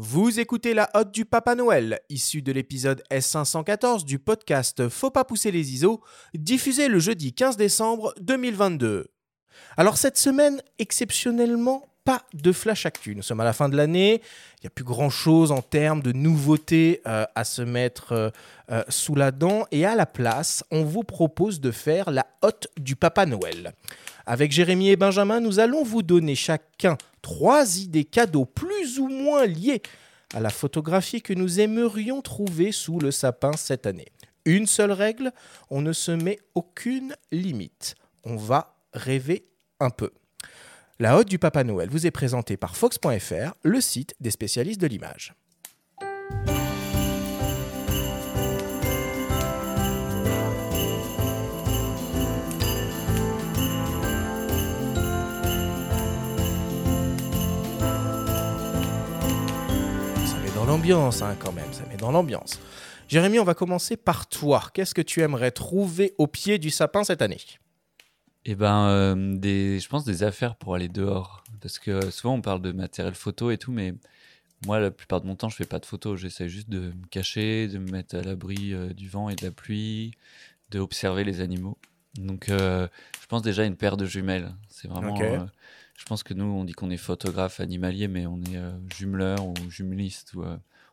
Vous écoutez la hotte du Papa Noël, issue de l'épisode S514 du podcast Faut pas pousser les ISO, diffusé le jeudi 15 décembre 2022. Alors cette semaine, exceptionnellement, pas de flash actu. Nous sommes à la fin de l'année, il n'y a plus grand-chose en termes de nouveautés euh, à se mettre euh, euh, sous la dent, et à la place, on vous propose de faire la hotte du Papa Noël. Avec Jérémy et Benjamin, nous allons vous donner chacun trois idées cadeaux plus ou moins liées à la photographie que nous aimerions trouver sous le sapin cette année. Une seule règle, on ne se met aucune limite. On va rêver un peu. La Hotte du Papa Noël vous est présentée par Fox.fr, le site des spécialistes de l'image. Ça met dans l'ambiance hein, quand même, ça met dans l'ambiance. Jérémy, on va commencer par toi. Qu'est-ce que tu aimerais trouver au pied du sapin cette année? Eh ben, euh, des, je pense des affaires pour aller dehors. Parce que euh, souvent, on parle de matériel photo et tout, mais moi, la plupart de mon temps, je fais pas de photos. J'essaie juste de me cacher, de me mettre à l'abri euh, du vent et de la pluie, d'observer les animaux. Donc, euh, je pense déjà à une paire de jumelles. C'est vraiment. Je pense que nous, on dit qu'on est photographe animalier, mais on est jumeleur ou jumeliste. Ou,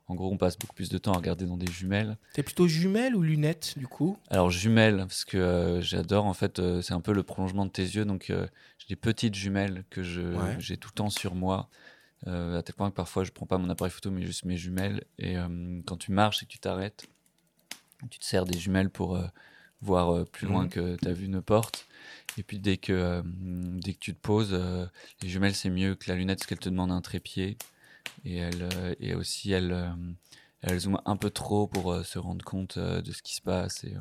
en gros, on passe beaucoup plus de temps à regarder dans des jumelles. T'es plutôt jumelle ou lunettes du coup? Alors jumelles, parce que euh, j'adore en fait, euh, c'est un peu le prolongement de tes yeux, donc euh, j'ai des petites jumelles que je Ouais. j'ai tout le temps sur moi, à tel point que parfois je prends pas mon appareil photo mais juste mes jumelles. Et quand tu marches et que tu t'arrêtes, tu te sers des jumelles pour voir plus loin Mhm. que ta vue ne porte. Et puis dès que dès que tu te poses, les jumelles c'est mieux que la lunette parce qu'elle te demande un trépied et elle euh, et aussi elle euh, elle zoome un peu trop pour euh, se rendre compte de ce qui se passe. Et,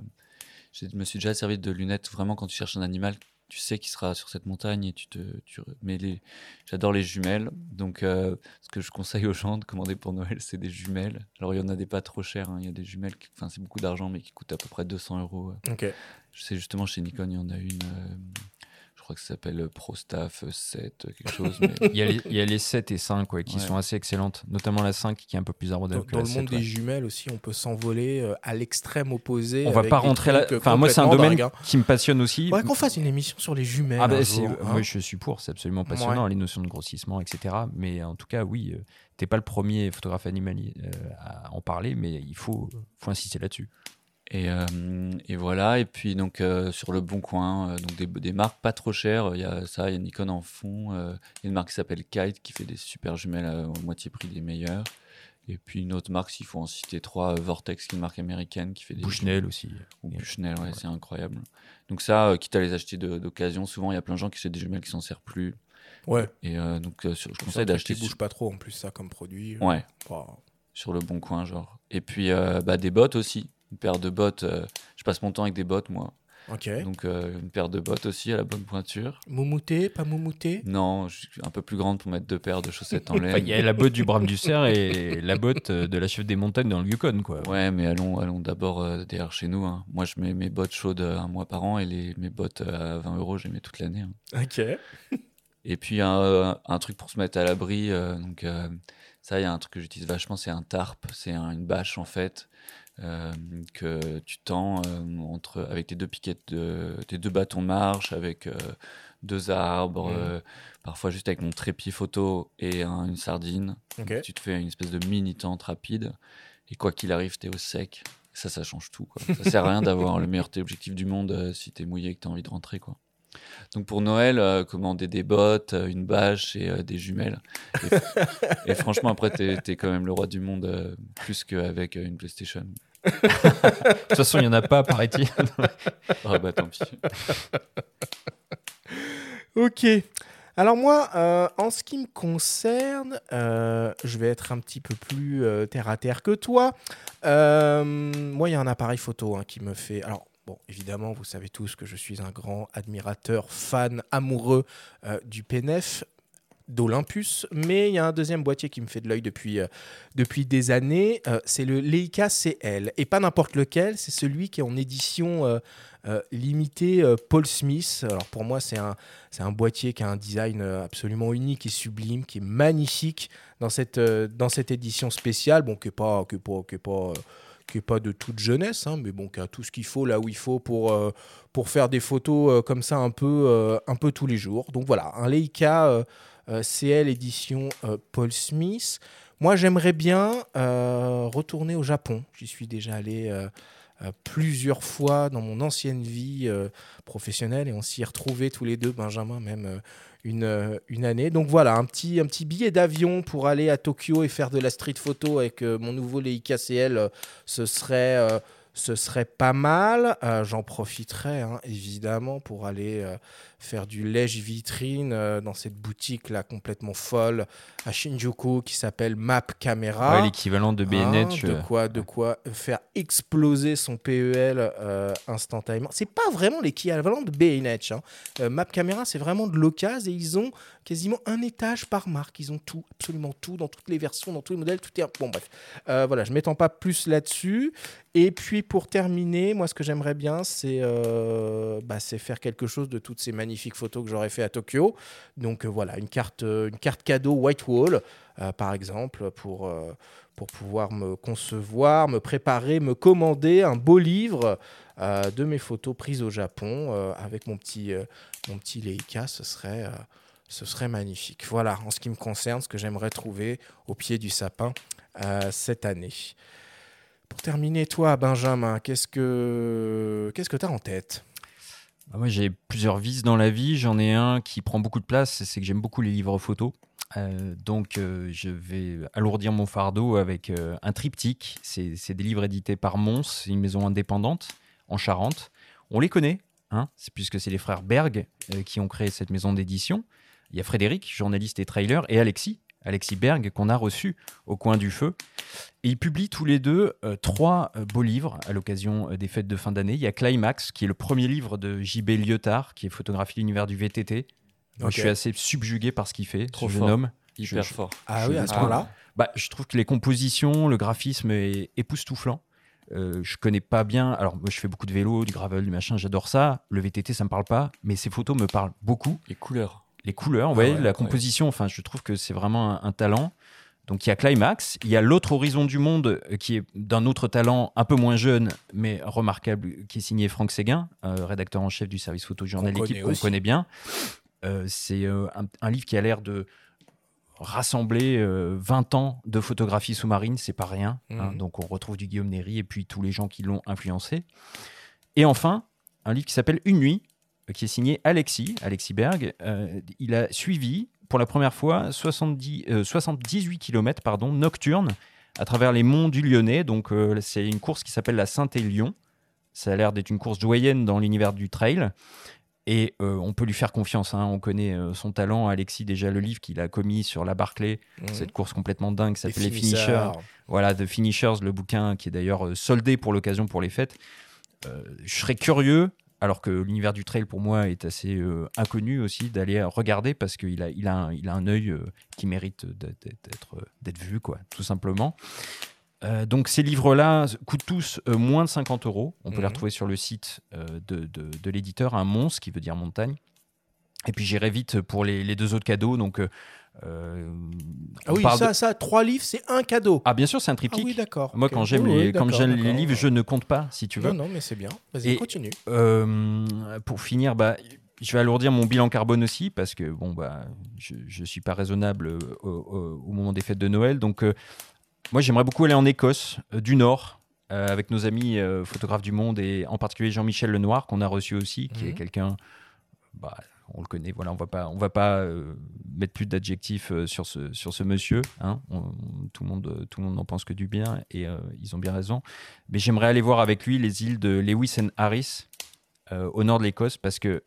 je me suis déjà servi de lunettes vraiment quand tu cherches un animal, tu sais qu'il sera sur cette montagne et tu te. Tu, mais les, j'adore les jumelles. Donc, euh, ce que je conseille aux gens de commander pour Noël, c'est des jumelles. Alors, il y en a des pas trop chères. hein. Il y a des jumelles, qui- enfin, c'est beaucoup d'argent, mais qui coûtent à peu près 200 euros. Ok. Je sais justement chez Nikon, il y en a une. euh, crois que ça s'appelle ProStaff 7, quelque chose. mais- Il y, a les, il y a les 7 et 5 ouais, qui Ouais. sont assez excellentes, notamment la 5 qui est un peu plus Dans, abordable que dans la le 7. monde ouais. des jumelles aussi, on peut s'envoler euh, à l'extrême opposé. On va pas rentrer là. euh, Enfin, moi, c'est un domaine hein. qui me passionne aussi. Faudrait qu'on fasse une émission sur les jumelles. Ah un bah, jour, hein. moi je suis pour, c'est absolument passionnant, les notions de grossissement, etc. Mais en tout cas, oui, euh, t'es pas le premier photographe animalier euh, à en parler, mais il faut, faut insister là-dessus. Et, euh, et voilà, et puis donc euh, sur le bon coin, euh, donc des, des marques pas trop chères, il y a ça, il y a Nikon en fond, il y a une marque qui s'appelle Kite qui fait des super jumelles à, au moitié prix des meilleures. Et puis une autre marque, s'il faut en citer trois, Vortex, qui est une marque américaine qui fait des Bushnell aussi. ou Bushnell, ouais, ouais. c'est incroyable. Donc ça, euh, quitte à les acheter d'occasion, souvent il y a plein de gens qui achètent des jumelles qui s'en servent plus. Ouais. Et euh, donc euh, sur- je conseille d'acheter qui bouge pas trop en plus ça comme produit. Ouais, sur le bon coin, genre. Et puis bah, des bottes aussi. Une paire de bottes. euh, je passe mon temps avec des bottes, moi. Ok. Donc euh, une paire de bottes aussi à la bonne pointure. Moumouté, pas moumouté Non, je suis un peu plus grande pour mettre deux paires de chaussettes en laine. Il y a la botte du Brame du Cerf et la botte euh, de la chef des montagnes dans le Yukon, quoi. Ouais, mais allons, allons d'abord euh, derrière chez nous. hein. Moi, je mets mes bottes chaudes un mois par an et les, mes bottes à 20 euros, je les mets toute l'année. hein. Ok. Et puis un, un truc pour se mettre à l'abri. euh, donc euh, ça, il y a un truc que j'utilise vachement, c'est un tarp. C'est un- une bâche en fait euh, que tu tends euh, entre avec tes deux piquettes, de, tes deux bâtons de marche, avec euh, deux arbres, euh, parfois juste avec mon trépied photo et un- une sardine. Tu te fais une espèce de mini tente rapide et quoi qu'il arrive, t'es au sec. Ça, ça change tout. Quoi. Ça sert à rien d'avoir le meilleur téléobjectif du monde si t'es mouillé et que t'as envie de rentrer. Quoi. Donc pour Noël, euh, commander des bottes, euh, une bâche et euh, des jumelles. Et, et franchement, après, t'es es quand même le roi du monde euh, plus qu'avec euh, une PlayStation. De toute façon, il n'y en a pas, paraît-il. Ah bah tant pis. Ok. Alors moi, euh, en ce qui me concerne, euh, je vais être un petit peu plus euh, terre à terre que toi. Euh, moi, il y a un appareil photo hein, qui me fait. Alors bon, évidemment, vous savez tous que je suis un grand admirateur, fan, amoureux euh, du PNF. d'Olympus, mais il y a un deuxième boîtier qui me fait de l'œil depuis, depuis des années, c'est le Leica CL, et pas n'importe lequel, c'est celui qui est en édition limitée Paul Smith. Alors pour moi, c'est un, un boîtier qui a un design absolument unique et sublime, qui est magnifique dans cette, dans cette édition spéciale, bon, qui n'est pas... Qui pas, qui pas qui n'est pas de toute jeunesse, hein, mais bon, qui a tout ce qu'il faut là où il faut pour, euh, pour faire des photos euh, comme ça un peu, euh, un peu tous les jours. Donc voilà, un Leica CL édition Paul Smith. Moi, j'aimerais bien retourner au Japon. J'y suis déjà allé plusieurs fois dans mon ancienne vie professionnelle et on s'y est tous les deux, Benjamin même une, une année. Donc voilà, un petit, un petit billet d'avion pour aller à Tokyo et faire de la street photo avec euh, mon nouveau Leica CL, euh, ce serait, euh, ce serait pas mal. J'en profiterai hein, évidemment pour aller faire du lèche vitrine euh, dans cette boutique là complètement folle à Shinjuku qui s'appelle Map Camera. l'équivalent de BNH. Hein, de quoi, de quoi faire exploser son PEL euh, instantanément. C'est pas vraiment l'équivalent de BNH. Hein. Euh, Map Camera, c'est vraiment de l'occasion et ils ont quasiment un étage par marque. Ils ont tout, absolument tout, dans toutes les versions, dans tous les modèles. Tout est bon bref. voilà, je m'étends pas plus là-dessus. Et puis pour terminer, moi ce que j'aimerais bien, c'est bah, faire quelque chose de toutes ces magnifiques photos que j'aurais fait à Tokyo. Donc euh, voilà, une carte, euh, une carte cadeau White Wall, euh, par exemple, pour, pour pouvoir me concevoir, me préparer, me commander un beau livre de mes photos prises au Japon avec mon petit, mon petit Leica. Ce serait ce serait magnifique. Voilà, en ce qui me concerne, ce que j'aimerais trouver au pied du sapin cette année. Pour terminer, toi, Benjamin, qu'est-ce que qu'est-ce que tu as en tête? Bah, moi, j'ai plusieurs vices dans la vie. J'en ai un qui prend beaucoup de place, c'est que j'aime beaucoup les livres photos. Euh, donc, euh, je vais alourdir mon fardeau avec euh, un triptyque. C'est des livres édités par Mons, une maison indépendante en Charente. On les connaît, hein, puisque c'est les frères Berg qui ont créé cette maison d'édition. Il y a Frédéric, journaliste et trailer, et Alexis, Alexis Berg, qu'on a reçu au coin du feu. Et ils publient tous les deux euh, trois euh, beaux livres à l'occasion euh, des fêtes de fin d'année. Il y a Climax, qui est le premier livre de JB Lyotard, qui est photographie l'univers du VTT. Je suis assez subjugué par ce qu'il fait, Trop ce jeune homme. Hyper fort. Ah oui, à ce point-là bah, Je trouve que les compositions, le graphisme est époustouflant. Euh, je connais pas bien. Alors, moi, je fais beaucoup de vélo, du gravel, du machin, j'adore ça. Le VTT, ça me parle pas, mais ces photos me parlent beaucoup. Les couleurs les couleurs, ah ouais, la composition, enfin, je trouve que c'est vraiment un, talent. Donc il y a Climax, il y a l'autre horizon du monde euh, qui est d'un autre talent un peu moins jeune mais remarquable qui est signé Franck Séguin, euh, rédacteur en chef du service photojournalistique qu'on connaît bien. Euh, c'est un, livre qui a l'air de rassembler 20 ans de photographie sous-marine, c'est pas rien. Hein. Mhm. donc on retrouve du Guillaume Néry et puis tous les gens qui l'ont influencé. Et enfin, un livre qui s'appelle Une nuit qui est signé Alexis, Alexis Berg. Euh, il a suivi pour la première fois 70, 78 km pardon, nocturnes à travers les monts du Lyonnais. Donc euh, c'est une course qui s'appelle la Saint-Élion. Ça a l'air d'être une course doyenne dans l'univers du trail. Et euh, on peut lui faire confiance. Hein. On connaît son talent. Alexis, déjà, le livre qu'il a commis sur la Barclay, mmh. cette course complètement dingue, ça s'appelle Les Finishers. Voilà, The Finishers, le bouquin qui est d'ailleurs soldé pour l'occasion pour les fêtes. je serais curieux alors que l'univers du trail pour moi est assez euh, inconnu aussi d'aller regarder parce qu'il a, il a, un, il a un œil euh, qui mérite d'être, d'être vu, quoi, tout simplement. Euh, donc ces livres-là coûtent tous moins de 50 euros. On peut les mhm. retrouver sur le site de, de, l'éditeur, un monstre qui veut dire montagne. Et puis j'irai vite pour les, les, deux autres cadeaux. Donc euh, ah oui, ça, ça, trois livres, c'est un cadeau. Ah, bien sûr, c'est un triptyque. Ah oui, d'accord. Moi, quand j'aime les, les livres, je ne compte pas, si tu veux. Non, non, mais c'est bien. Vas-y, continue. Euh, pour finir, bah, je vais alourdir mon bilan carbone aussi, parce que bon, bah, je ne suis pas raisonnable euh, au, moment des fêtes de Noël. Donc, moi, j'aimerais beaucoup aller en Écosse, du Nord, avec nos amis photographes du monde, et en particulier Jean-Michel Lenoir, qu'on a reçu aussi, qui est mhm. quelqu'un. Bah, on le connaît. Voilà, on va pas, on va pas euh, mettre plus d'adjectifs euh, sur ce sur ce monsieur. Hein. tout le monde, tout le monde n'en pense que du bien et euh, ils ont bien raison. Mais j'aimerais aller voir avec lui les îles de Lewis and Harris au nord de l'Écosse parce que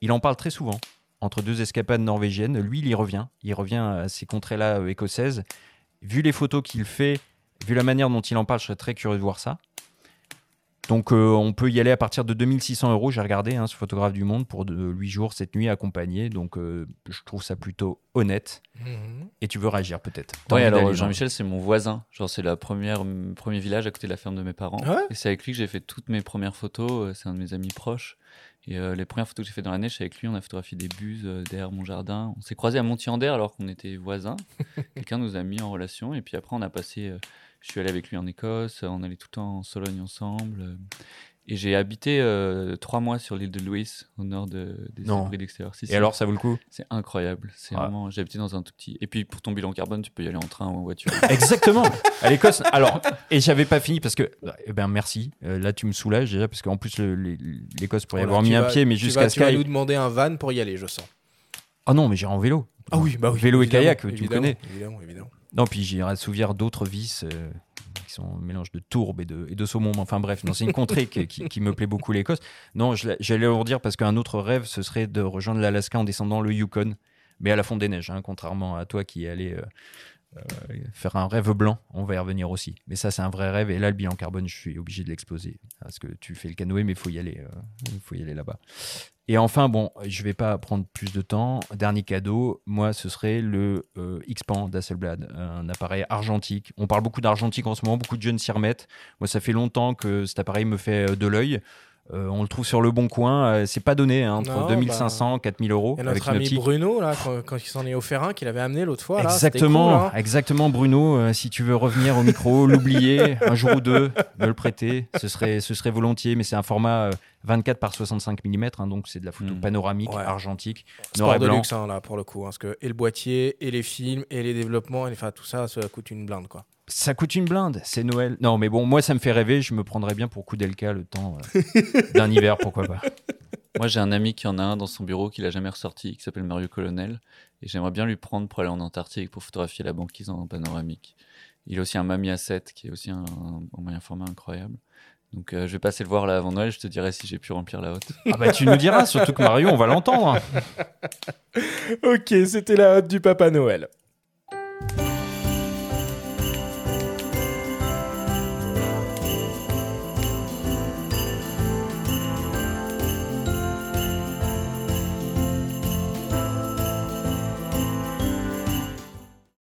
il en parle très souvent entre deux escapades norvégiennes. Lui, il y revient. Il revient à ces contrées-là écossaises. Vu les photos qu'il fait, vu la manière dont il en parle, je serais très curieux de voir ça. Donc euh, on peut y aller à partir de 2600 euros, j'ai regardé, hein, ce photographe du monde, pour de, 8 jours, cette nuit accompagné. Donc euh, je trouve ça plutôt honnête. Mhm. Et tu veux réagir peut-être envie alors Jean-Michel, c'est mon voisin. Genre, c'est la première m- premier village à côté de la ferme de mes parents. Ah ouais et c'est avec lui que j'ai fait toutes mes premières photos. euh, C'est un de mes amis proches. Et euh, les premières photos que j'ai fait dans l'année, c'est avec lui. On a photographié des buses euh, derrière mon jardin. On s'est croisés à Montier-en-Der alors qu'on était voisins. Quelqu'un nous a mis en relation. Et puis après, on a passé. euh, je suis allé avec lui en Écosse. On allait tout le temps en Sologne ensemble. Et j'ai habité euh, trois mois sur l'île de Louis, au nord de, des abris d'extérieur. Si, Et si. alors, ça vaut le coup? C'est incroyable. C'est Ouais. vraiment. J'ai habité dans un tout petit. Et puis pour ton bilan carbone, tu peux y aller en train ou en voiture. Exactement. À l'Écosse. Alors, et j'avais pas fini parce que, eh ben merci. Euh, là, tu me soulages déjà parce qu'en plus l'Écosse pourrait y avoir mis un pied, mais jusqu'à vas- Tu vas nous demander un van pour y aller, je sens. Ah non, mais j'irai en vélo. Ah oui, bah oui. Vélo et kayak, tu me connais. Évidemment, évidemment. Non, puis j'irai assouvir d'autres vices euh, qui sont un mélange de tourbe et de, saumon. Enfin bref, c'est une contrée qui, me plaît beaucoup, l'Écosse. Non, j'allais vous dire parce qu'un autre rêve, ce serait de rejoindre l'Alaska en descendant le Yukon, mais à la fonte des neiges, hein, contrairement à toi qui est allé euh, faire un rêve blanc. On va y revenir aussi. Mais ça, c'est un vrai rêve. Et là, le bilan carbone, je suis obligé de l'exploser. Parce que tu fais le canoë, mais il faut y aller, euh, faut y aller là-bas. Et enfin, bon, je vais pas prendre plus de temps. Dernier cadeau, moi, ce serait le euh, X-Pan d'Hasselblad, un appareil argentique. On parle beaucoup d'argentique en ce moment, beaucoup de jeunes s'y remettent. Moi, ça fait longtemps que cet appareil me fait de l'œil. Euh, on le trouve sur le bon coin, euh, c'est pas donné, hein, entre Non, 2500 4000 euros Et notre ami. Bruno, là, quand, quand il s'en est offert un, qu'il avait amené l'autre fois, là, Exactement, cool, hein. exactement, Bruno. euh, si tu veux revenir au micro, l'oublier un jour ou deux, me le prêter, ce serait, ce serait volontiers. Mais c'est un format euh, 24 par 65 mm, donc c'est de la photo Mm. panoramique, Ouais. argentique, Sport noir et de luxe, hein, là, pour le coup. hein, parce que et le boîtier, et les films, et les développements, et, enfin, tout ça, ça coûte une blinde, quoi. Ça coûte une blinde, c'est Noël. Non, mais bon, moi ça me fait rêver. Je me prendrais bien pour coup d'Elka le temps euh, d'un hiver, pourquoi pas. Moi, j'ai un ami qui en a un dans son bureau qu'il a jamais ressorti, qui s'appelle Mario Colonel. Et j'aimerais bien lui prendre pour aller en Antarctique pour photographier la banquise en panoramique. Il a aussi un Mami A7 qui est aussi un, un moyen format incroyable. Donc, euh, je vais passer le voir là avant Noël. Je te dirai si j'ai pu remplir la haute. Ah bah tu nous diras, surtout que Mario, on va l'entendre. Ok, c'était la hotte du Papa Noël.